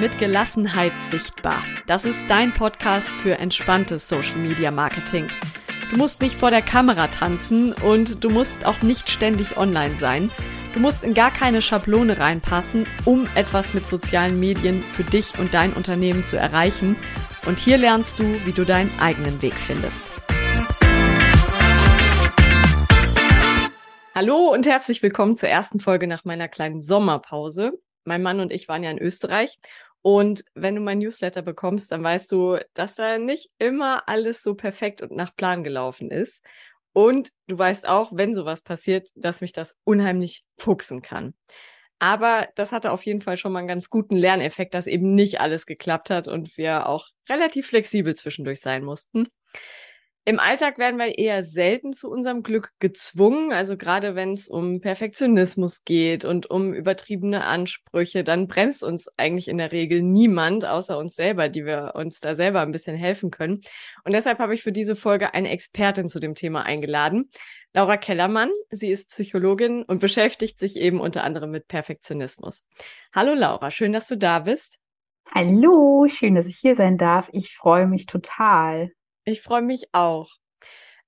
mit Gelassenheit sichtbar. Das ist dein Podcast für entspanntes Social Media Marketing. Du musst nicht vor der Kamera tanzen und du musst auch nicht ständig online sein. Du musst in gar keine Schablone reinpassen, um etwas mit sozialen Medien für dich und dein Unternehmen zu erreichen. Und hier lernst du, wie du deinen eigenen Weg findest. Hallo und herzlich willkommen zur ersten Folge nach meiner kleinen Sommerpause. Mein Mann und ich waren ja in Österreich. Und wenn du mein Newsletter bekommst, dann weißt du, dass da nicht immer alles so perfekt und nach Plan gelaufen ist. Und du weißt auch, wenn sowas passiert, dass mich das unheimlich fuchsen kann. Aber das hatte auf jeden Fall schon mal einen ganz guten Lerneffekt, dass eben nicht alles geklappt hat und wir auch relativ flexibel zwischendurch sein mussten. Im Alltag werden wir eher selten zu unserem Glück gezwungen. Also gerade wenn es um Perfektionismus geht und um übertriebene Ansprüche, dann bremst uns eigentlich in der Regel niemand außer uns selber, die wir uns da selber ein bisschen helfen können. Und deshalb habe ich für diese Folge eine Expertin zu dem Thema eingeladen. Laura Kellermann. Sie ist Psychologin und beschäftigt sich eben unter anderem mit Perfektionismus. Hallo Laura, schön, dass du da bist. Hallo, schön, dass ich hier sein darf. Ich freue mich total. Ich freue mich auch.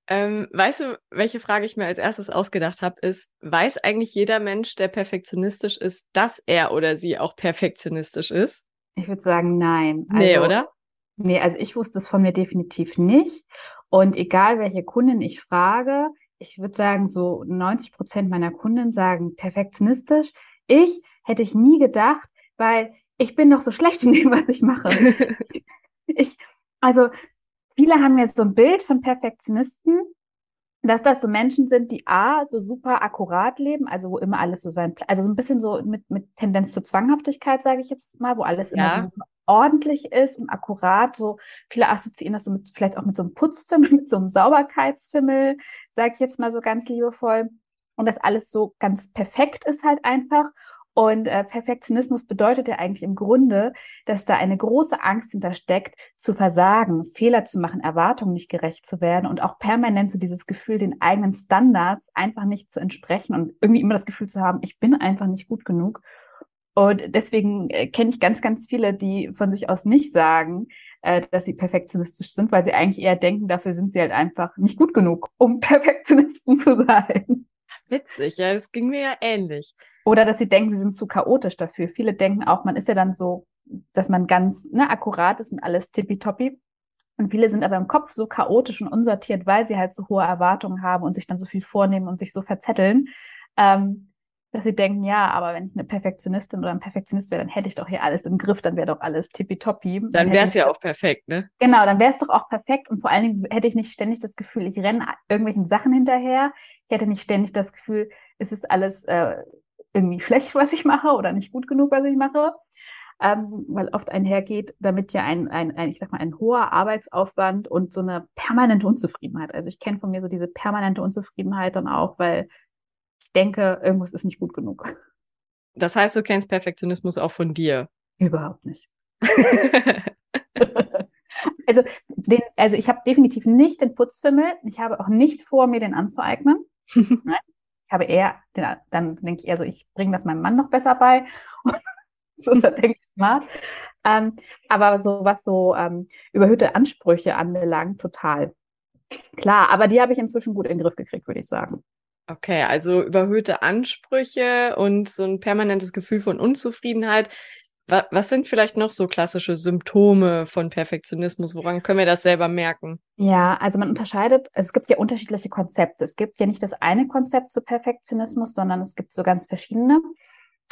Ähm, weißt du, welche Frage ich mir als erstes ausgedacht habe, ist, weiß eigentlich jeder Mensch, der perfektionistisch ist, dass er oder sie auch perfektionistisch ist? Ich würde sagen, nein. Also, nee, oder? Nee, also ich wusste es von mir definitiv nicht. Und egal, welche Kundin ich frage, ich würde sagen, so 90 Prozent meiner Kunden sagen perfektionistisch. Ich hätte ich nie gedacht, weil ich bin doch so schlecht in dem, was ich mache. ich, also viele haben jetzt so ein Bild von Perfektionisten, dass das so Menschen sind, die A, so super akkurat leben, also wo immer alles so sein, also so ein bisschen so mit, mit Tendenz zur Zwanghaftigkeit, sage ich jetzt mal, wo alles ja. immer so ordentlich ist und akkurat. So viele assoziieren das so mit, vielleicht auch mit so einem Putzfimmel, mit so einem Sauberkeitsfimmel, sage ich jetzt mal so ganz liebevoll. Und das alles so ganz perfekt ist halt einfach. Und äh, Perfektionismus bedeutet ja eigentlich im Grunde, dass da eine große Angst hintersteckt, zu versagen, Fehler zu machen, Erwartungen nicht gerecht zu werden und auch permanent so dieses Gefühl, den eigenen Standards einfach nicht zu entsprechen und irgendwie immer das Gefühl zu haben, ich bin einfach nicht gut genug. Und deswegen äh, kenne ich ganz, ganz viele, die von sich aus nicht sagen, äh, dass sie perfektionistisch sind, weil sie eigentlich eher denken, dafür sind sie halt einfach nicht gut genug, um Perfektionisten zu sein. Witzig, ja, das ging mir ja ähnlich. Oder dass sie denken, sie sind zu chaotisch dafür. Viele denken auch, man ist ja dann so, dass man ganz ne, akkurat ist und alles tippitoppi. Und viele sind aber im Kopf so chaotisch und unsortiert, weil sie halt so hohe Erwartungen haben und sich dann so viel vornehmen und sich so verzetteln, ähm, dass sie denken, ja, aber wenn ich eine Perfektionistin oder ein Perfektionist wäre, dann hätte ich doch hier alles im Griff, dann wäre doch alles tippitoppi. Dann, dann wäre es ja auch perfekt, ne? Genau, dann wäre es doch auch perfekt und vor allen Dingen hätte ich nicht ständig das Gefühl, ich renne irgendwelchen Sachen hinterher. Ich hätte nicht ständig das Gefühl, es ist alles äh, irgendwie schlecht, was ich mache oder nicht gut genug, was ich mache. Ähm, weil oft einhergeht damit ja ein, ein, ein, ich sag mal, ein hoher Arbeitsaufwand und so eine permanente Unzufriedenheit. Also ich kenne von mir so diese permanente Unzufriedenheit dann auch, weil ich denke, irgendwas ist nicht gut genug. Das heißt, du kennst Perfektionismus auch von dir? Überhaupt nicht. also, den, also ich habe definitiv nicht den Putzfimmel. Ich habe auch nicht vor, mir den anzueignen. Nein, habe eher, den, dann denke ich eher so, ich bringe das meinem Mann noch besser bei. so denke ich smart. Ähm, aber so was so ähm, überhöhte Ansprüche anbelangt, total. Klar, aber die habe ich inzwischen gut in den Griff gekriegt, würde ich sagen. Okay, also überhöhte Ansprüche und so ein permanentes Gefühl von Unzufriedenheit. Was sind vielleicht noch so klassische Symptome von Perfektionismus? Woran können wir das selber merken? Ja, also man unterscheidet, es gibt ja unterschiedliche Konzepte. Es gibt ja nicht das eine Konzept zu Perfektionismus, sondern es gibt so ganz verschiedene.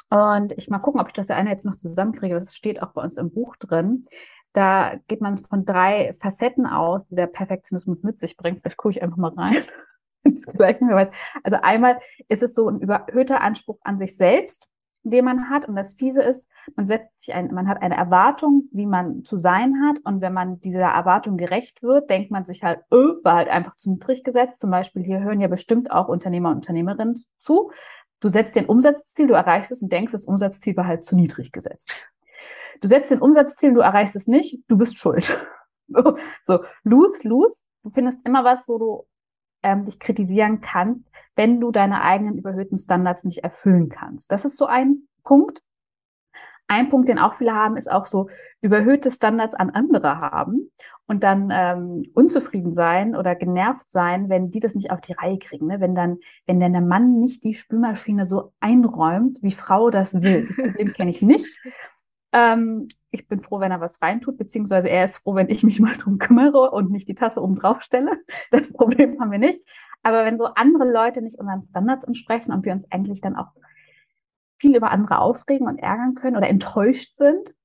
Und ich mal gucken, ob ich das eine jetzt noch zusammenkriege. Das steht auch bei uns im Buch drin. Da geht man von drei Facetten aus, die der Perfektionismus mit sich bringt. Vielleicht gucke ich einfach mal rein. das gleich nicht mehr weiß. Also einmal ist es so ein überhöhter Anspruch an sich selbst den man hat. Und das Fiese ist, man setzt sich ein, man hat eine Erwartung, wie man zu sein hat. Und wenn man dieser Erwartung gerecht wird, denkt man sich halt, öh, war halt einfach zu niedrig gesetzt. Zum Beispiel hier hören ja bestimmt auch Unternehmer und Unternehmerinnen zu. Du setzt den Umsatzziel, du erreichst es und denkst, das Umsatzziel war halt zu niedrig gesetzt. Du setzt den Umsatzziel, du erreichst es nicht, du bist schuld. So, lose, lose. Du findest immer was, wo du ähm, dich kritisieren kannst, wenn du deine eigenen überhöhten Standards nicht erfüllen kannst. Das ist so ein Punkt. ein Punkt, den auch viele haben, ist auch so überhöhte Standards an andere haben und dann ähm, unzufrieden sein oder genervt sein, wenn die das nicht auf die Reihe kriegen. Ne? Wenn dann, wenn dann der Mann nicht die Spülmaschine so einräumt, wie Frau das will. Das Problem kenne ich nicht. Ähm, ich bin froh, wenn er was reintut, beziehungsweise er ist froh, wenn ich mich mal drum kümmere und nicht die Tasse oben drauf stelle. Das Problem haben wir nicht. Aber wenn so andere Leute nicht unseren Standards entsprechen und wir uns eigentlich dann auch viel über andere aufregen und ärgern können oder enttäuscht sind.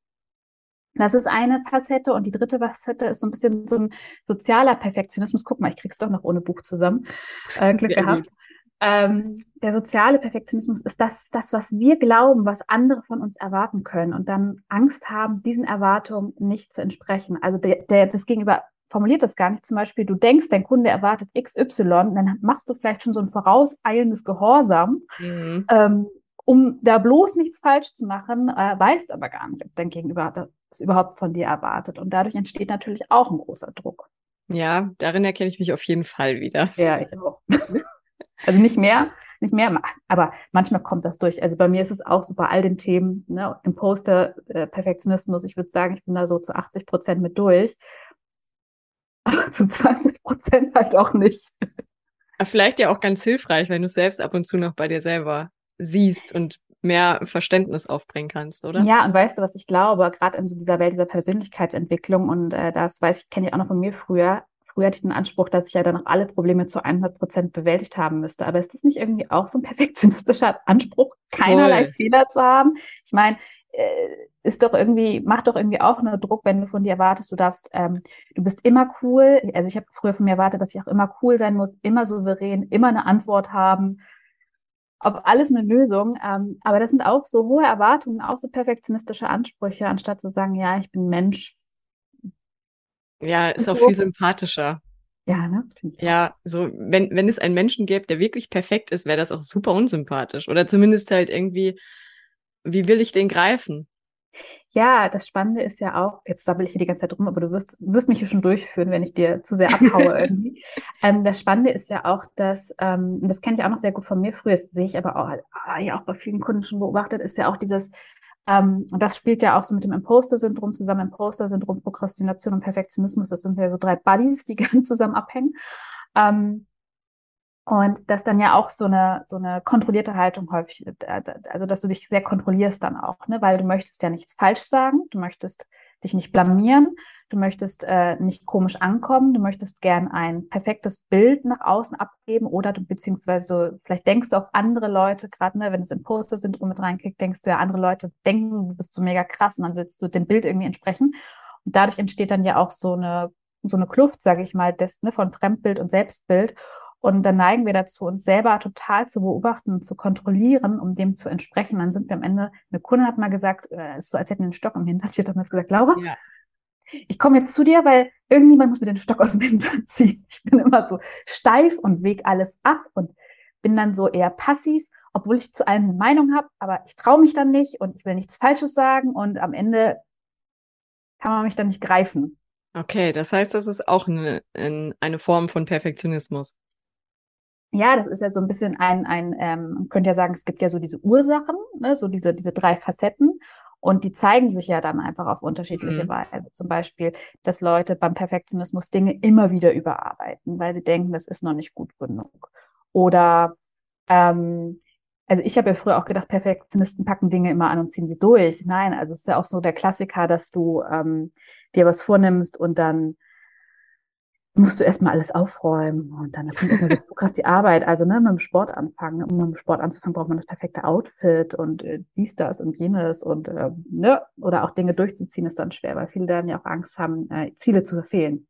Das ist eine Facette. Und die dritte Facette ist so ein bisschen so ein sozialer Perfektionismus. Guck mal, ich krieg's doch noch ohne Buch zusammen. Äh, Glück Sehr gehabt. Ähm, der soziale Perfektionismus ist das, das, was wir glauben, was andere von uns erwarten können und dann Angst haben, diesen Erwartungen nicht zu entsprechen. Also der, der das Gegenüber formuliert das gar nicht. Zum Beispiel, du denkst, dein Kunde erwartet XY, dann machst du vielleicht schon so ein vorauseilendes Gehorsam, mhm. ähm, um da bloß nichts falsch zu machen, äh, weißt aber gar nicht, ob dein Gegenüber das überhaupt von dir erwartet. Und dadurch entsteht natürlich auch ein großer Druck. Ja, darin erkenne ich mich auf jeden Fall wieder. Ja, ich auch. also nicht mehr, nicht mehr, aber manchmal kommt das durch. Also bei mir ist es auch so bei all den Themen, ne, Imposter, äh, Perfektionismus, ich würde sagen, ich bin da so zu 80 Prozent mit durch. Aber zu 20 Prozent halt auch nicht. Vielleicht ja auch ganz hilfreich, wenn du selbst ab und zu noch bei dir selber siehst und mehr Verständnis aufbringen kannst, oder? Ja, und weißt du, was ich glaube, gerade in so dieser Welt dieser Persönlichkeitsentwicklung und äh, das weiß ich, kenne ich auch noch von mir früher. Früher hatte ich den Anspruch, dass ich ja dann auch alle Probleme zu 100 Prozent bewältigt haben müsste. Aber ist das nicht irgendwie auch so ein perfektionistischer Anspruch, keinerlei Voll. Fehler zu haben? Ich meine, äh, ist doch irgendwie, macht doch irgendwie auch einen Druck, wenn du von dir erwartest, du darfst, ähm, du bist immer cool. Also ich habe früher von mir erwartet, dass ich auch immer cool sein muss, immer souverän, immer eine Antwort haben auf alles eine Lösung. Ähm, aber das sind auch so hohe Erwartungen, auch so perfektionistische Ansprüche, anstatt zu sagen, ja, ich bin Mensch. Ja, ist auch viel sympathischer. Ja, ne? Ja, so, wenn, wenn es einen Menschen gäbe, der wirklich perfekt ist, wäre das auch super unsympathisch. Oder zumindest halt irgendwie, wie will ich den greifen? Ja, das Spannende ist ja auch, jetzt sabbel ich hier die ganze Zeit rum, aber du wirst, wirst mich hier schon durchführen, wenn ich dir zu sehr abhaue irgendwie. ähm, das Spannende ist ja auch, dass, ähm, das kenne ich auch noch sehr gut von mir früher, sehe ich aber auch, ah, ja auch bei vielen Kunden schon beobachtet, ist ja auch dieses, ähm, und das spielt ja auch so mit dem Imposter-Syndrom zusammen, Imposter-Syndrom, Prokrastination und Perfektionismus, das sind ja so drei Buddies, die ganz zusammen abhängen. Ähm, und das dann ja auch so eine, so eine kontrollierte Haltung häufig, äh, also dass du dich sehr kontrollierst dann auch, ne? weil du möchtest ja nichts falsch sagen, du möchtest dich nicht blamieren, du möchtest äh, nicht komisch ankommen, du möchtest gern ein perfektes Bild nach außen abgeben oder du beziehungsweise vielleicht denkst du auch andere Leute, gerade ne, wenn das Imposter-Syndrom mit reinkickt, denkst du ja, andere Leute denken, du bist so mega krass und dann willst du dem Bild irgendwie entsprechen. Und dadurch entsteht dann ja auch so eine, so eine Kluft, sage ich mal, des, ne, von Fremdbild und Selbstbild. Und dann neigen wir dazu, uns selber total zu beobachten und zu kontrollieren, um dem zu entsprechen. Dann sind wir am Ende, eine Kundin hat mal gesagt, es äh, ist so, als hätten wir einen Stock im Hintern. Sie hat damals gesagt, Laura, ja. ich komme jetzt zu dir, weil irgendjemand muss mir den Stock aus dem Hintern ziehen. Ich bin immer so steif und wege alles ab und bin dann so eher passiv, obwohl ich zu allem eine Meinung habe, aber ich traue mich dann nicht und ich will nichts Falsches sagen und am Ende kann man mich dann nicht greifen. Okay, das heißt, das ist auch eine, eine Form von Perfektionismus. Ja, das ist ja so ein bisschen ein, ein ähm, man könnte ja sagen, es gibt ja so diese Ursachen, ne, so diese, diese drei Facetten. Und die zeigen sich ja dann einfach auf unterschiedliche mhm. Weise. Zum Beispiel, dass Leute beim Perfektionismus Dinge immer wieder überarbeiten, weil sie denken, das ist noch nicht gut genug. Oder, ähm, also ich habe ja früher auch gedacht, Perfektionisten packen Dinge immer an und ziehen sie durch. Nein, also es ist ja auch so der Klassiker, dass du ähm, dir was vornimmst und dann musst du erstmal alles aufräumen und dann kommt erstmal so krass die Arbeit. Also ne, mit dem Sport anfangen. Um mit dem Sport anzufangen, braucht man das perfekte Outfit und äh, dies, das und jenes und äh, ne, oder auch Dinge durchzuziehen ist dann schwer, weil viele dann ja auch Angst haben, äh, Ziele zu verfehlen.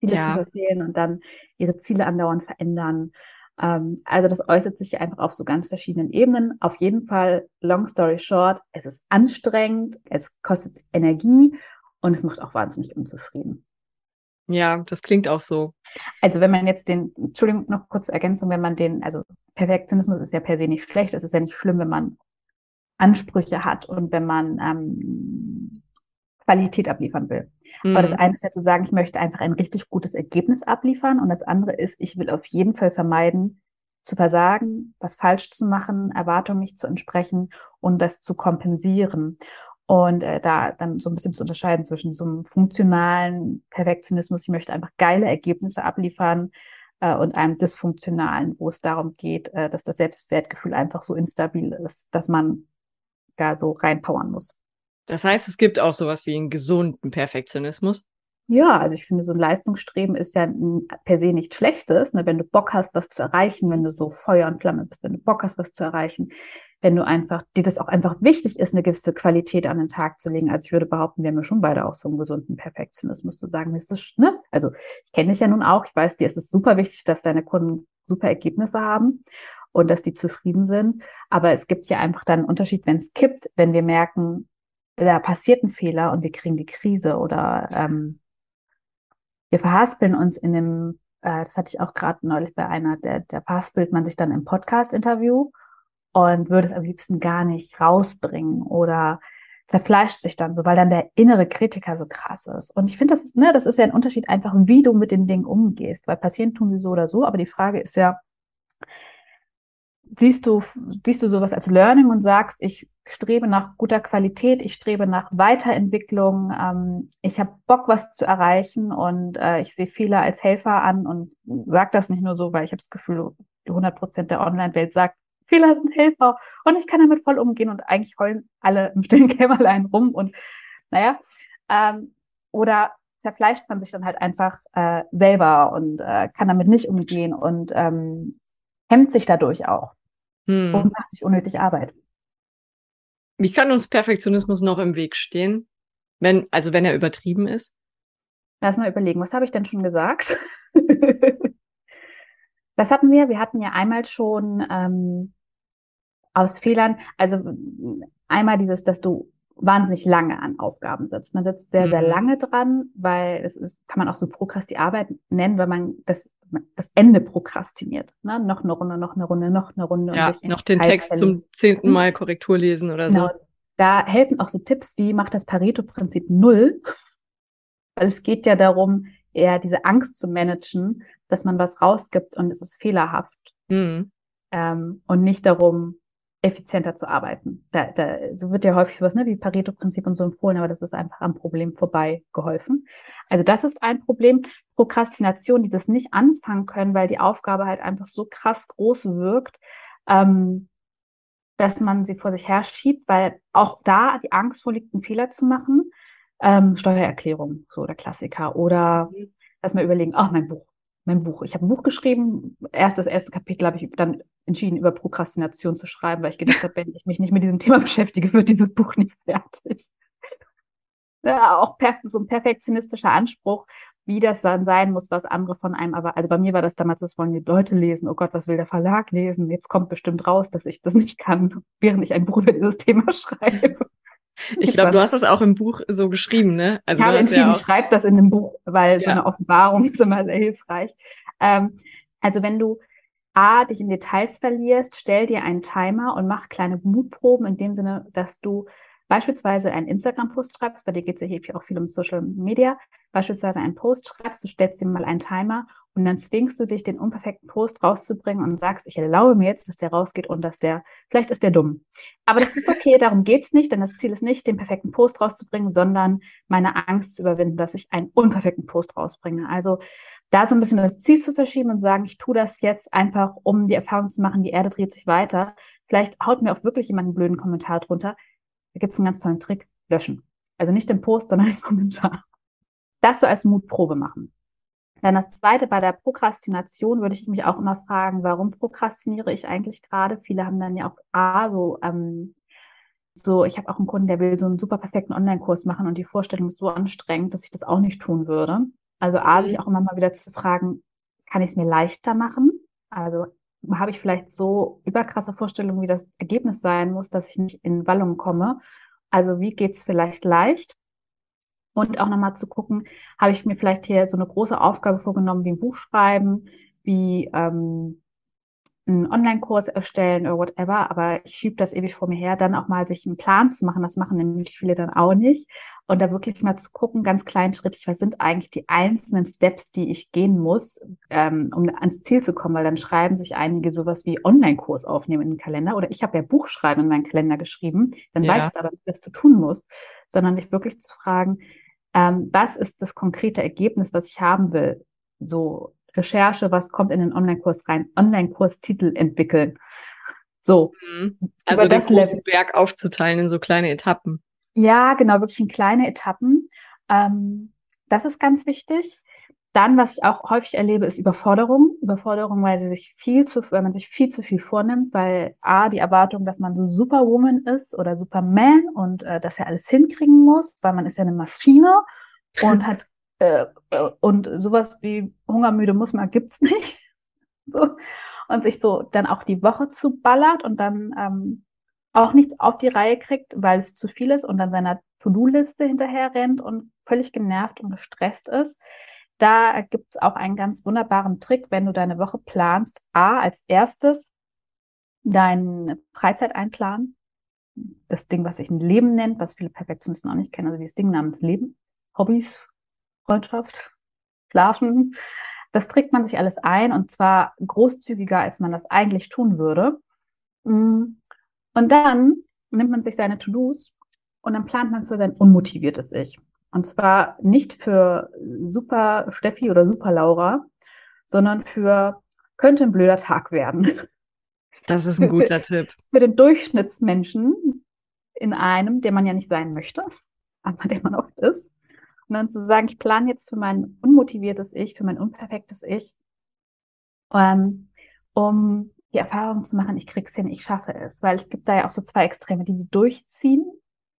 Ziele ja. zu verfehlen und dann ihre Ziele andauernd verändern. Ähm, also das äußert sich einfach auf so ganz verschiedenen Ebenen. Auf jeden Fall, long story short, es ist anstrengend, es kostet Energie und es macht auch wahnsinnig unzufrieden. Ja, das klingt auch so. Also wenn man jetzt den, Entschuldigung, noch kurz zur Ergänzung, wenn man den, also Perfektionismus ist ja per se nicht schlecht, es ist ja nicht schlimm, wenn man Ansprüche hat und wenn man ähm, Qualität abliefern will. Mhm. Aber das mhm. eine ist ja zu sagen, ich möchte einfach ein richtig gutes Ergebnis abliefern und das andere ist, ich will auf jeden Fall vermeiden, zu versagen, was falsch zu machen, Erwartungen nicht zu entsprechen und das zu kompensieren. Und äh, da dann so ein bisschen zu unterscheiden zwischen so einem funktionalen Perfektionismus, ich möchte einfach geile Ergebnisse abliefern, äh, und einem dysfunktionalen, wo es darum geht, äh, dass das Selbstwertgefühl einfach so instabil ist, dass man da so reinpowern muss. Das heißt, es gibt auch sowas wie einen gesunden Perfektionismus. Ja, also ich finde, so ein Leistungsstreben ist ja per se nichts Schlechtes. Ne? Wenn du Bock hast, was zu erreichen, wenn du so Feuer und Flamme bist, wenn du Bock hast, was zu erreichen, wenn du einfach, dir das auch einfach wichtig ist, eine gewisse Qualität an den Tag zu legen. Also ich würde behaupten, wir haben ja schon beide auch so einen gesunden Perfektionismus zu sagen, ist das, ne? Also ich kenne dich ja nun auch, ich weiß, dir ist es super wichtig, dass deine Kunden super Ergebnisse haben und dass die zufrieden sind. Aber es gibt ja einfach dann einen Unterschied, wenn es kippt, wenn wir merken, da passiert ein Fehler und wir kriegen die Krise oder ähm, wir verhaspeln uns in dem, äh, das hatte ich auch gerade neulich bei einer, der, der verhaspelt man sich dann im Podcast-Interview und würde es am liebsten gar nicht rausbringen oder zerfleischt sich dann so, weil dann der innere Kritiker so krass ist. Und ich finde, das ist, ne, das ist ja ein Unterschied einfach, wie du mit den Dingen umgehst, weil passieren tun sie so oder so, aber die Frage ist ja, siehst du, siehst du sowas als Learning und sagst, ich strebe nach guter Qualität, ich strebe nach Weiterentwicklung, ähm, ich habe Bock, was zu erreichen und äh, ich sehe Fehler als Helfer an und sage das nicht nur so, weil ich habe das Gefühl, die 100 Prozent der Online-Welt sagt, Fehler sind Helfer und ich kann damit voll umgehen und eigentlich heulen alle im stillen Kämmerlein rum und naja, ähm, oder zerfleischt man sich dann halt einfach äh, selber und äh, kann damit nicht umgehen und ähm, hemmt sich dadurch auch hm. und macht sich unnötig Arbeit. Wie kann uns Perfektionismus noch im Weg stehen? Wenn, also wenn er übertrieben ist? Lass mal überlegen, was habe ich denn schon gesagt? was hatten wir? Wir hatten ja einmal schon ähm, aus Fehlern, also einmal dieses, dass du wahnsinnig lange an Aufgaben sitzt. Man sitzt sehr, sehr mhm. lange dran, weil es ist, kann man auch so Prokrasti-Arbeit nennen, weil man das, das Ende prokrastiniert. Ne? Noch eine Runde, noch eine Runde, noch eine Runde. Ja, noch den Text zum zehnten Mal Korrektur lesen oder genau. so. Da helfen auch so Tipps wie, mach das Pareto-Prinzip null. Weil es geht ja darum, eher diese Angst zu managen, dass man was rausgibt und es ist fehlerhaft. Mhm. Ähm, und nicht darum, effizienter zu arbeiten. Da, da so wird ja häufig sowas ne, wie Pareto-Prinzip und so empfohlen, aber das ist einfach am Problem vorbei geholfen. Also das ist ein Problem. Prokrastination, dieses nicht anfangen können, weil die Aufgabe halt einfach so krass groß wirkt, ähm, dass man sie vor sich her schiebt, weil auch da die Angst vorliegt, einen Fehler zu machen. Ähm, Steuererklärung, so der Klassiker. Oder mhm. erstmal überlegen, ach, mein Buch, mein Buch. Ich habe ein Buch geschrieben. Erst das erste Kapitel habe ich dann entschieden, über Prokrastination zu schreiben, weil ich gedacht habe, wenn ich mich nicht mit diesem Thema beschäftige, wird dieses Buch nicht fertig. Ja, auch so ein perfektionistischer Anspruch, wie das dann sein muss, was andere von einem, aber also bei mir war das damals, das wollen die Leute lesen, oh Gott, was will der Verlag lesen? Jetzt kommt bestimmt raus, dass ich das nicht kann, während ich ein Buch über dieses Thema schreibe. Ich glaube, du hast das auch im Buch so geschrieben, ne? Also ich habe entschieden, ja ich schreibe das in dem Buch, weil ja. so eine Offenbarung ist immer sehr hilfreich. Ähm, also wenn du A, dich in Details verlierst, stell dir einen Timer und mach kleine Mutproben in dem Sinne, dass du beispielsweise einen Instagram-Post schreibst, bei dir geht es ja hier auch viel um Social Media, beispielsweise einen Post schreibst, du stellst dir mal einen Timer und dann zwingst du dich, den unperfekten Post rauszubringen und sagst, ich erlaube mir jetzt, dass der rausgeht und dass der, vielleicht ist der dumm. Aber das ist okay, darum geht's nicht, denn das Ziel ist nicht, den perfekten Post rauszubringen, sondern meine Angst zu überwinden, dass ich einen unperfekten Post rausbringe. Also da so ein bisschen das Ziel zu verschieben und sagen, ich tue das jetzt einfach, um die Erfahrung zu machen, die Erde dreht sich weiter. Vielleicht haut mir auch wirklich jemand einen blöden Kommentar drunter. Da gibt es einen ganz tollen Trick, löschen. Also nicht den Post, sondern den Kommentar. Das so als Mutprobe machen. Dann das zweite, bei der Prokrastination würde ich mich auch immer fragen, warum prokrastiniere ich eigentlich gerade? Viele haben dann ja auch A, so, ähm, so, ich habe auch einen Kunden, der will so einen super perfekten Online-Kurs machen und die Vorstellung ist so anstrengend, dass ich das auch nicht tun würde. Also A, sich mhm. auch immer mal wieder zu fragen, kann ich es mir leichter machen? Also habe ich vielleicht so überkrasse Vorstellungen, wie das Ergebnis sein muss, dass ich nicht in Wallung komme. Also wie geht's vielleicht leicht? Und auch nochmal zu gucken, habe ich mir vielleicht hier so eine große Aufgabe vorgenommen, wie ein Buch schreiben, wie ähm, einen Online-Kurs erstellen oder whatever, aber ich schiebe das ewig vor mir her, dann auch mal sich einen Plan zu machen. Das machen nämlich viele dann auch nicht. Und da wirklich mal zu gucken, ganz kleinschrittig, was sind eigentlich die einzelnen Steps, die ich gehen muss, ähm, um ans Ziel zu kommen, weil dann schreiben sich einige sowas wie Online-Kurs aufnehmen in den Kalender oder ich habe ja Buchschreiben in meinen Kalender geschrieben, dann ja. weißt du aber nicht, was du tun musst, sondern dich wirklich zu fragen, ähm, was ist das konkrete Ergebnis, was ich haben will? So Recherche, was kommt in den Online-Kurs rein, Online-Kurstitel entwickeln. So. Mhm. Also den großen Berg aufzuteilen in so kleine Etappen. Ja, genau, wirklich in kleine Etappen. Ähm, das ist ganz wichtig. Dann, was ich auch häufig erlebe, ist Überforderung. Überforderung, weil sie sich viel zu, weil man sich viel zu viel vornimmt, weil A, die Erwartung, dass man so Superwoman ist oder Superman und äh, dass er alles hinkriegen muss, weil man ist ja eine Maschine und hat äh, äh, und sowas wie Hungermüde muss man, gibt's nicht. so. Und sich so dann auch die Woche zu ballert und dann ähm, auch nichts auf die Reihe kriegt, weil es zu viel ist und dann seiner To-Do-Liste hinterher rennt und völlig genervt und gestresst ist. Da gibt's auch einen ganz wunderbaren Trick, wenn du deine Woche planst. A, als erstes deine Freizeit einplanen. Das Ding, was sich ein Leben nennt, was viele Perfektionisten auch nicht kennen, also dieses Ding namens Leben. Hobbys, Freundschaft, Schlafen. Das trägt man sich alles ein und zwar großzügiger, als man das eigentlich tun würde. Mm. Und dann nimmt man sich seine To-Dos und dann plant man für sein unmotiviertes Ich. Und zwar nicht für super Steffi oder super Laura, sondern für könnte ein blöder Tag werden. Das ist ein guter Tipp. Für den Durchschnittsmenschen in einem, der man ja nicht sein möchte, aber der man oft ist. Und dann zu sagen, ich plane jetzt für mein unmotiviertes Ich, für mein unperfektes Ich, ähm, um die Erfahrung zu machen, ich krieg's hin, ich schaffe es. Weil es gibt da ja auch so zwei Extreme, die die durchziehen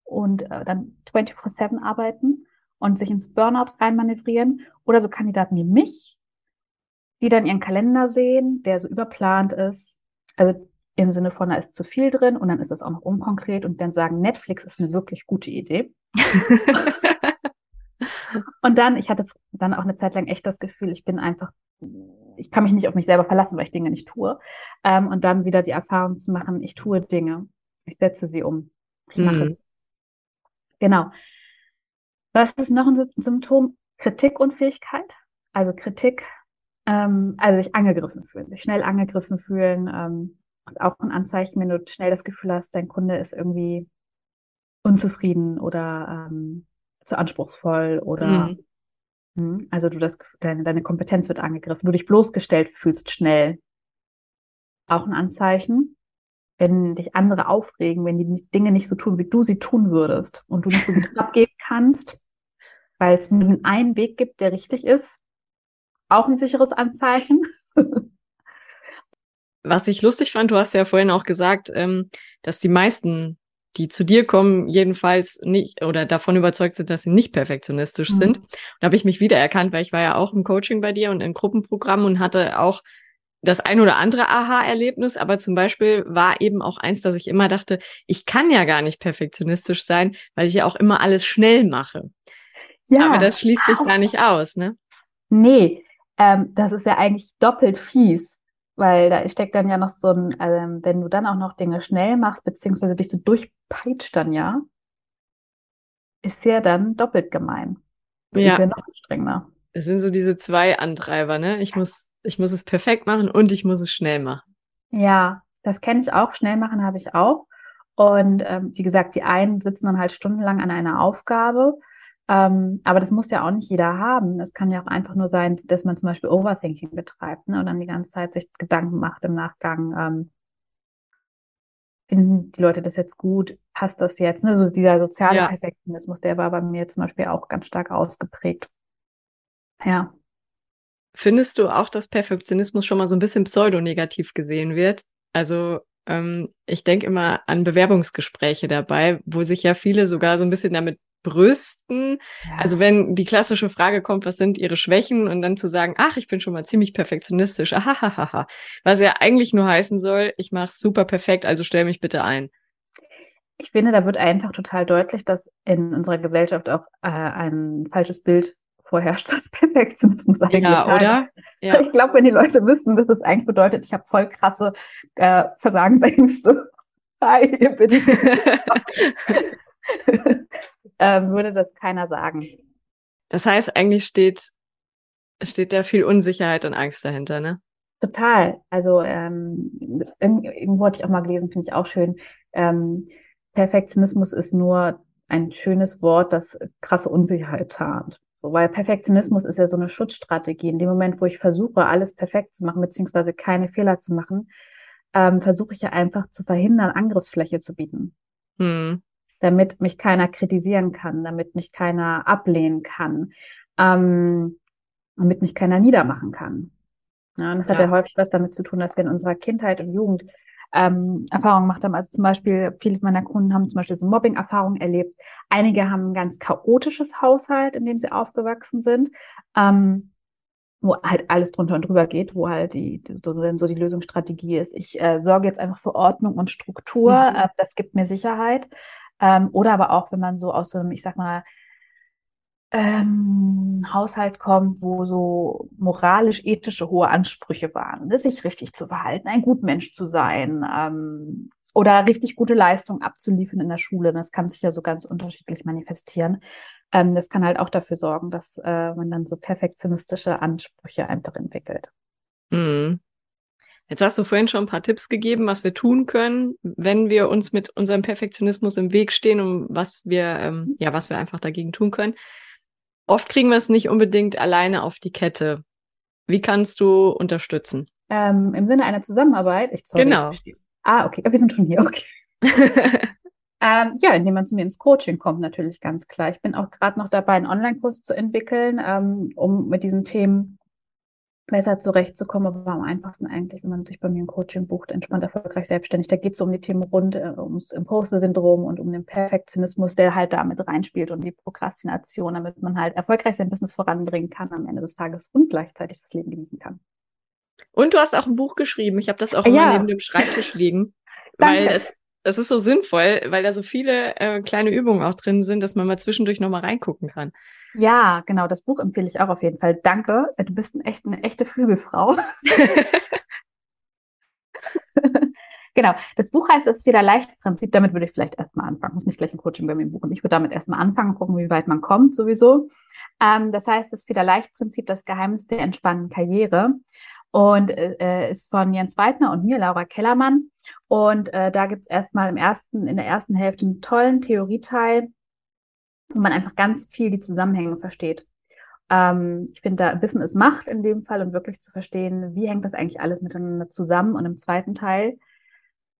und äh, dann 24-7 arbeiten und sich ins Burnout reinmanövrieren. Oder so Kandidaten wie mich, die dann ihren Kalender sehen, der so überplant ist. Also im Sinne von, da ist zu viel drin und dann ist es auch noch unkonkret und dann sagen, Netflix ist eine wirklich gute Idee. Und dann, ich hatte dann auch eine Zeit lang echt das Gefühl, ich bin einfach, ich kann mich nicht auf mich selber verlassen, weil ich Dinge nicht tue. Ähm, und dann wieder die Erfahrung zu machen, ich tue Dinge, ich setze sie um, ich mache mhm. es. Genau. Was ist noch ein Symptom? Kritikunfähigkeit. Also Kritik, ähm, also sich angegriffen fühlen, sich schnell angegriffen fühlen. Ähm, auch ein Anzeichen, wenn du schnell das Gefühl hast, dein Kunde ist irgendwie unzufrieden oder ähm, zu anspruchsvoll oder mhm. Hm, also du das, deine, deine Kompetenz wird angegriffen, du dich bloßgestellt fühlst schnell. Auch ein Anzeichen, wenn dich andere aufregen, wenn die Dinge nicht so tun, wie du sie tun würdest und du nicht so gut abgeben kannst, weil es nur einen Weg gibt, der richtig ist. Auch ein sicheres Anzeichen. Was ich lustig fand, du hast ja vorhin auch gesagt, ähm, dass die meisten die zu dir kommen, jedenfalls nicht oder davon überzeugt sind, dass sie nicht perfektionistisch mhm. sind. Und da habe ich mich wiedererkannt, weil ich war ja auch im Coaching bei dir und in Gruppenprogrammen und hatte auch das ein oder andere Aha-Erlebnis, aber zum Beispiel war eben auch eins, dass ich immer dachte, ich kann ja gar nicht perfektionistisch sein, weil ich ja auch immer alles schnell mache. Ja. Aber das schließt sich gar nicht aus, ne? Nee, ähm, das ist ja eigentlich doppelt fies. Weil da steckt dann ja noch so ein, ähm, wenn du dann auch noch Dinge schnell machst, beziehungsweise dich so durchpeitscht dann ja, ist ja dann doppelt gemein. Ja. Ist ja noch strengender. Es sind so diese zwei Antreiber, ne? Ich muss, ich muss es perfekt machen und ich muss es schnell machen. Ja, das kenne ich auch. Schnell machen habe ich auch. Und ähm, wie gesagt, die einen sitzen dann halt stundenlang an einer Aufgabe ähm, aber das muss ja auch nicht jeder haben. Es kann ja auch einfach nur sein, dass man zum Beispiel Overthinking betreibt ne, und dann die ganze Zeit sich Gedanken macht im Nachgang. Ähm, finden die Leute das jetzt gut? Passt das jetzt? Ne? So dieser soziale ja. Perfektionismus, der war bei mir zum Beispiel auch ganz stark ausgeprägt. Ja. Findest du auch, dass Perfektionismus schon mal so ein bisschen pseudonegativ gesehen wird? Also ähm, ich denke immer an Bewerbungsgespräche dabei, wo sich ja viele sogar so ein bisschen damit brüsten. Ja. Also wenn die klassische Frage kommt, was sind ihre Schwächen und dann zu sagen, ach, ich bin schon mal ziemlich perfektionistisch, ahahaha, was ja eigentlich nur heißen soll, ich mache super perfekt, also stell mich bitte ein. Ich finde, da wird einfach total deutlich, dass in unserer Gesellschaft auch äh, ein falsches Bild vorherrscht, was Perfektionismus eigentlich Ja, heißt. oder? Ja. Ich glaube, wenn die Leute wissen, dass es eigentlich bedeutet, ich habe voll krasse äh, Versagensängste, hi, hier bin ich, ähm, würde das keiner sagen. Das heißt, eigentlich steht, steht da viel Unsicherheit und Angst dahinter, ne? Total. Also ähm, irgend- irgendwo hatte ich auch mal gelesen, finde ich auch schön. Ähm, Perfektionismus ist nur ein schönes Wort, das krasse Unsicherheit tarnt. So, weil Perfektionismus ist ja so eine Schutzstrategie. In dem Moment, wo ich versuche, alles perfekt zu machen, beziehungsweise keine Fehler zu machen, ähm, versuche ich ja einfach zu verhindern, Angriffsfläche zu bieten, Hm. Damit mich keiner kritisieren kann, damit mich keiner ablehnen kann, ähm, damit mich keiner niedermachen kann. Ja, und das hat Ja. ja häufig was damit zu tun, dass wir in unserer Kindheit und Jugend ähm, Erfahrungen gemacht haben. Also zum Beispiel, viele meiner Kunden haben zum Beispiel so Mobbing-Erfahrungen erlebt. Einige haben ein ganz chaotisches Haushalt, in dem sie aufgewachsen sind, ähm, wo halt alles drunter und drüber geht, wo halt die, so, so die Lösungsstrategie ist. Ich äh, sorge jetzt einfach für Ordnung und Struktur, Mhm. äh, das gibt mir Sicherheit. Ähm, oder aber auch, wenn man so aus so einem, ich sag mal, ähm, Haushalt kommt, wo so moralisch-ethische hohe Ansprüche waren, ne, sich richtig zu verhalten, ein Gutmensch zu sein ähm, oder richtig gute Leistungen abzuliefern in der Schule. Das kann sich ja so ganz unterschiedlich manifestieren. Ähm, das kann halt auch dafür sorgen, dass äh, man dann so perfektionistische Ansprüche einfach entwickelt. Hm. Jetzt hast du vorhin schon ein paar Tipps gegeben, was wir tun können, wenn wir uns mit unserem Perfektionismus im Weg stehen und was wir, ähm, ja, was wir einfach dagegen tun können. Oft kriegen wir es nicht unbedingt alleine auf die Kette. Wie kannst du unterstützen? Ähm, Im Sinne einer Zusammenarbeit, ich sorry, Genau. ich. Ah, okay, wir sind schon hier, okay. Ähm, ja, indem man zu mir ins Coaching kommt, natürlich ganz klar. Ich bin auch gerade noch dabei, einen Online-Kurs zu entwickeln, ähm, um mit diesen Themen besser zurechtzukommen. Aber am einfachsten eigentlich, wenn man sich bei mir ein Coaching bucht, entspannt, erfolgreich, selbstständig. Da geht es um die Themen rund äh, ums Imposter-Syndrom und um den Perfektionismus, der halt damit reinspielt und die Prokrastination, damit man halt erfolgreich sein Business voranbringen kann am Ende des Tages und gleichzeitig das Leben genießen kann. Und du hast auch ein Buch geschrieben. Ich habe das auch Ja. immer neben dem Schreibtisch liegen, weil es, es ist so sinnvoll, weil da so viele äh, kleine Übungen auch drin sind, dass man mal zwischendurch nochmal reingucken kann. Ja, genau, das Buch empfehle ich auch auf jeden Fall. Danke, du bist ein echt, eine echte Flügelfrau. Genau, das Buch heißt das Federleicht-Prinzip. Damit würde ich vielleicht erstmal anfangen. Muss nicht gleich ein Coaching bei mir buchen. Ich würde damit erstmal anfangen, gucken, wie weit man kommt, sowieso. Ähm, das heißt, das Federleicht-Prinzip, das Geheimnis der entspannten Karriere. Und äh, ist von Jens Weidner und mir, Laura Kellermann. Und äh, da gibt's erstmal im ersten, in der ersten Hälfte einen tollen Theorieteil, wo man einfach ganz viel die Zusammenhänge versteht. Ähm, ich finde, da Wissen ist Macht in dem Fall und wirklich zu verstehen, wie hängt das eigentlich alles miteinander zusammen. Und im zweiten Teil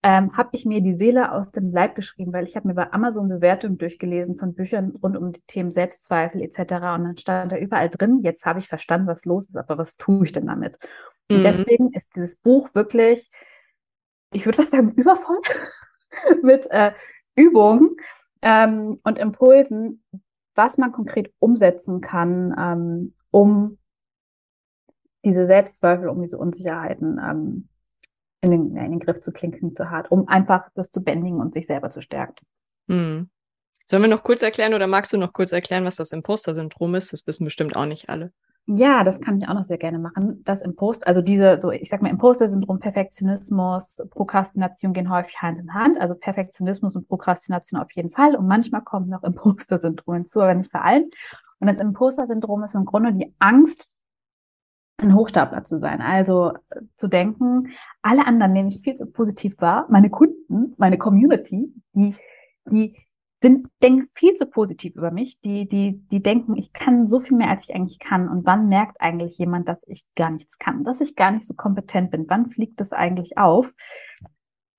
ähm, habe ich mir die Seele aus dem Leib geschrieben, weil ich habe mir bei Amazon Bewertungen durchgelesen von Büchern rund um die Themen Selbstzweifel etc. Und dann stand da überall drin, jetzt habe ich verstanden, was los ist, aber was tue ich denn damit? Und Mhm. deswegen ist dieses Buch wirklich, ich würde fast sagen, übervoll mit äh, Übungen ähm, und Impulsen, was man konkret umsetzen kann, ähm, um diese Selbstzweifel, um diese Unsicherheiten ähm, in, den, in den Griff zu klinken, zu hart, um einfach das zu bändigen und sich selber zu stärken. Hm. Sollen wir noch kurz erklären oder magst du noch kurz erklären, was das Imposter-Syndrom ist? Das wissen bestimmt auch nicht alle. Ja, das kann ich auch noch sehr gerne machen. Das Impost, also diese, so, ich sag mal, Imposter-Syndrom, Perfektionismus, Prokrastination gehen häufig Hand in Hand. Also Perfektionismus und Prokrastination auf jeden Fall. Und manchmal kommt noch Imposter-Syndrom hinzu, aber nicht bei allen. Und das Imposter-Syndrom ist im Grunde die Angst, ein Hochstapler zu sein. Also äh, zu denken, alle anderen nehme ich viel zu positiv wahr. Meine Kunden, meine Community, die, die sind, denken viel zu positiv über mich. Die, die, die denken, ich kann so viel mehr, als ich eigentlich kann. Und wann merkt eigentlich jemand, dass ich gar nichts kann, dass ich gar nicht so kompetent bin? Wann fliegt es eigentlich auf,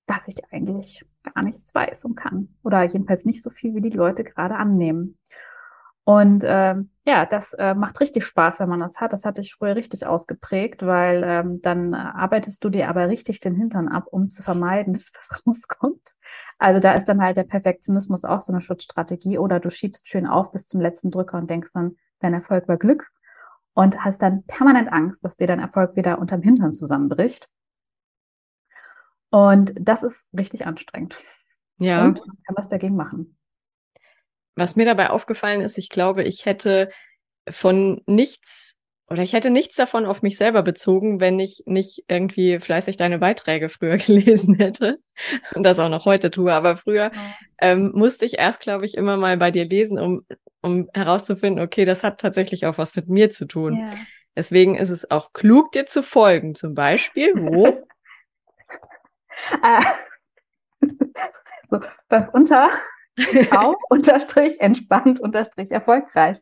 dass ich eigentlich gar nichts weiß und kann? Oder jedenfalls nicht so viel, wie die Leute gerade annehmen. Und ähm, ja, das äh, macht richtig Spaß, wenn man das hat. Das hatte ich früher richtig ausgeprägt, weil ähm, dann äh, arbeitest du dir aber richtig den Hintern ab, um zu vermeiden, dass das rauskommt. Also da ist dann halt der Perfektionismus auch so eine Schutzstrategie. Oder du schiebst schön auf bis zum letzten Drücker und denkst dann, dein Erfolg war Glück und hast dann permanent Angst, dass dir dein Erfolg wieder unterm Hintern zusammenbricht. Und das ist richtig anstrengend. Ja. Und man kann was dagegen machen. Was mir dabei aufgefallen ist, ich glaube, ich hätte von nichts oder ich hätte nichts davon auf mich selber bezogen, wenn ich nicht irgendwie fleißig deine Beiträge früher gelesen hätte und das auch noch heute tue. Aber früher ähm, musste ich erst, glaube ich, immer mal bei dir lesen, um, um herauszufinden, okay, das hat tatsächlich auch was mit mir zu tun. Ja. Deswegen ist es auch klug, dir zu folgen. Zum Beispiel, wo? so, unter V unterstrich entspannt unterstrich erfolgreich.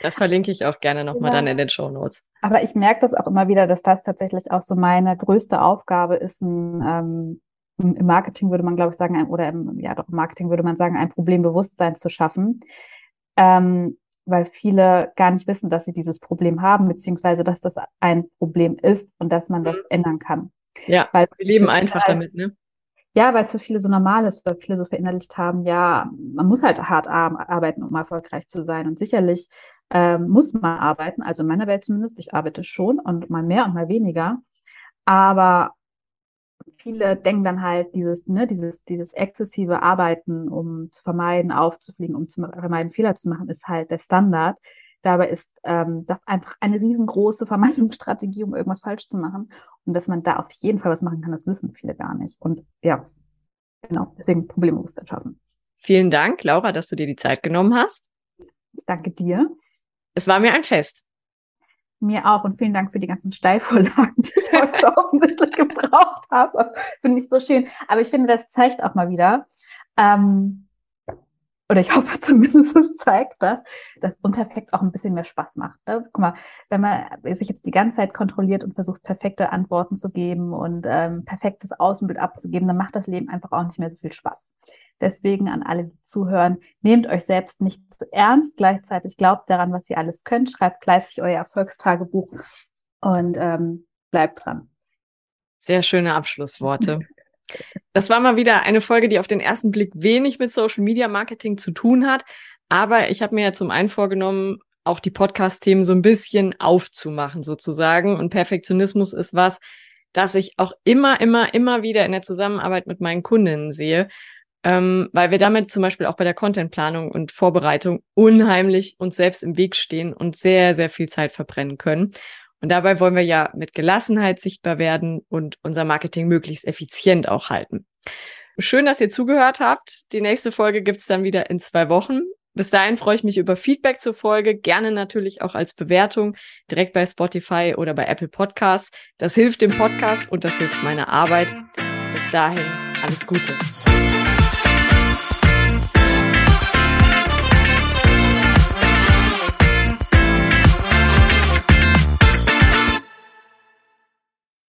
Das verlinke ich auch gerne nochmal ja. dann in den Show Notes. Aber ich merke das auch immer wieder, dass das tatsächlich auch so meine größte Aufgabe ist, ein, ähm, im Marketing würde man, glaube ich, sagen, ein, oder im, ja doch im Marketing würde man sagen, ein Problembewusstsein zu schaffen. Ähm, weil viele gar nicht wissen, dass sie dieses Problem haben, beziehungsweise dass das ein Problem ist und dass man das mhm. ändern kann. Ja, weil wir leben einfach halt, damit, ne? Ja, weil es für viele so normal ist, weil viele so verinnerlicht haben, ja, man muss halt hart arbeiten, um erfolgreich zu sein. Und sicherlich ähm, muss man arbeiten, also in meiner Welt zumindest, ich arbeite schon und mal mehr und mal weniger. Aber viele denken dann halt, dieses, ne, dieses, dieses exzessive Arbeiten, um zu vermeiden, aufzufliegen, um zu vermeiden, Fehler zu machen, ist halt der Standard. Dabei ist ähm, das einfach eine riesengroße Vermeidungsstrategie, um irgendwas falsch zu machen. Und dass man da auf jeden Fall was machen kann, das wissen viele gar nicht. Und ja, genau, deswegen Problembewusstsein schaffen. Vielen Dank, Laura, dass du dir die Zeit genommen hast. Ich danke dir. Es war mir ein Fest. Mir auch und vielen Dank für die ganzen Steilvorlagen, die ich heute offensichtlich gebraucht habe. Finde ich so schön. Aber ich finde, das zeigt auch mal wieder, ähm, oder ich hoffe zumindest, es zeigt das, dass Unperfekt auch ein bisschen mehr Spaß macht. Ne? Guck mal, wenn man sich jetzt die ganze Zeit kontrolliert und versucht, perfekte Antworten zu geben und ähm, perfektes Außenbild abzugeben, dann macht das Leben einfach auch nicht mehr so viel Spaß. Deswegen an alle, die zuhören, nehmt euch selbst nicht zu ernst, gleichzeitig glaubt daran, was ihr alles könnt, schreibt fleißig euer Erfolgstagebuch und ähm, bleibt dran. Sehr schöne Abschlussworte. Das war mal wieder eine Folge, die auf den ersten Blick wenig mit Social Media Marketing zu tun hat. Aber ich habe mir ja zum einen vorgenommen, auch die Podcast-Themen so ein bisschen aufzumachen sozusagen. Und Perfektionismus ist was, das ich auch immer, immer, immer wieder in der Zusammenarbeit mit meinen Kundinnen sehe, ähm, weil wir damit zum Beispiel auch bei der Contentplanung und Vorbereitung unheimlich uns selbst im Weg stehen und sehr, sehr viel Zeit verbrennen können. Und dabei wollen wir ja mit Gelassenheit sichtbar werden und unser Marketing möglichst effizient auch halten. Schön, dass ihr zugehört habt. Die nächste Folge gibt's dann wieder in zwei Wochen. Bis dahin freue ich mich über Feedback zur Folge, gerne natürlich auch als Bewertung, direkt bei Spotify oder bei Apple Podcasts. Das hilft dem Podcast und das hilft meiner Arbeit. Bis dahin, alles Gute.